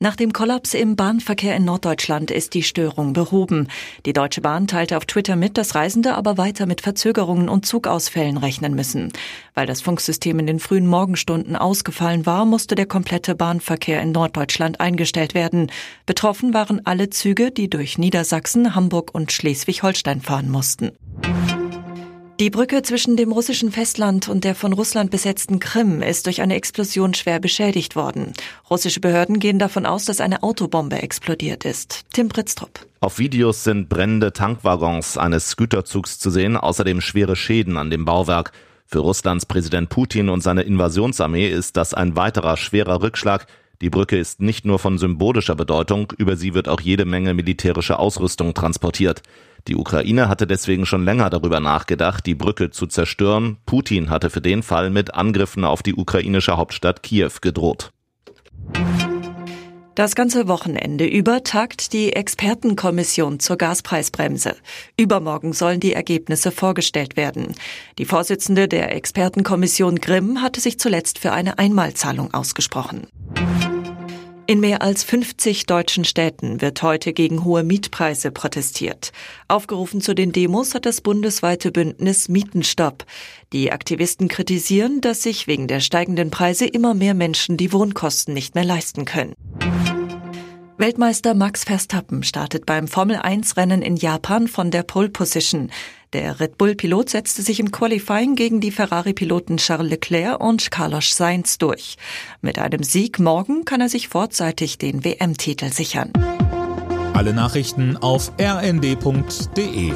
Nach dem Kollaps im Bahnverkehr in Norddeutschland ist die Störung behoben. Die Deutsche Bahn teilte auf Twitter mit, dass Reisende aber weiter mit Verzögerungen und Zugausfällen rechnen müssen. Weil das Funksystem in den frühen Morgenstunden ausgefallen war, musste der komplette Bahnverkehr in Norddeutschland eingestellt werden. Betroffen waren alle Züge, die durch Niedersachsen, Hamburg und Schleswig-Holstein fahren mussten. Die Brücke zwischen dem russischen Festland und der von Russland besetzten Krim ist durch eine Explosion schwer beschädigt worden. Russische Behörden gehen davon aus, dass eine Autobombe explodiert ist. Tim Britztrup. Auf Videos sind brennende Tankwaggons eines Güterzugs zu sehen, außerdem schwere Schäden an dem Bauwerk. Für Russlands Präsident Putin und seine Invasionsarmee ist das ein weiterer schwerer Rückschlag. Die Brücke ist nicht nur von symbolischer Bedeutung, über sie wird auch jede Menge militärische Ausrüstung transportiert. Die Ukraine hatte deswegen schon länger darüber nachgedacht, die Brücke zu zerstören. Putin hatte für den Fall mit Angriffen auf die ukrainische Hauptstadt Kiew gedroht. Das ganze Wochenende über tagt die Expertenkommission zur Gaspreisbremse. Übermorgen sollen die Ergebnisse vorgestellt werden. Die Vorsitzende der Expertenkommission Grimm hatte sich zuletzt für eine Einmalzahlung ausgesprochen. In mehr als 50 deutschen Städten wird heute gegen hohe Mietpreise protestiert. Aufgerufen zu den Demos hat das bundesweite Bündnis Mietenstopp. Die Aktivisten kritisieren, dass sich wegen der steigenden Preise immer mehr Menschen die Wohnkosten nicht mehr leisten können. Weltmeister Max Verstappen startet beim Formel-1-Rennen in Japan von der Pole Position. Der Red Bull-Pilot setzte sich im Qualifying gegen die Ferrari-Piloten Charles Leclerc und Carlos Sainz durch. Mit einem Sieg morgen kann er sich vorzeitig den WM-Titel sichern. Alle Nachrichten auf rnd.de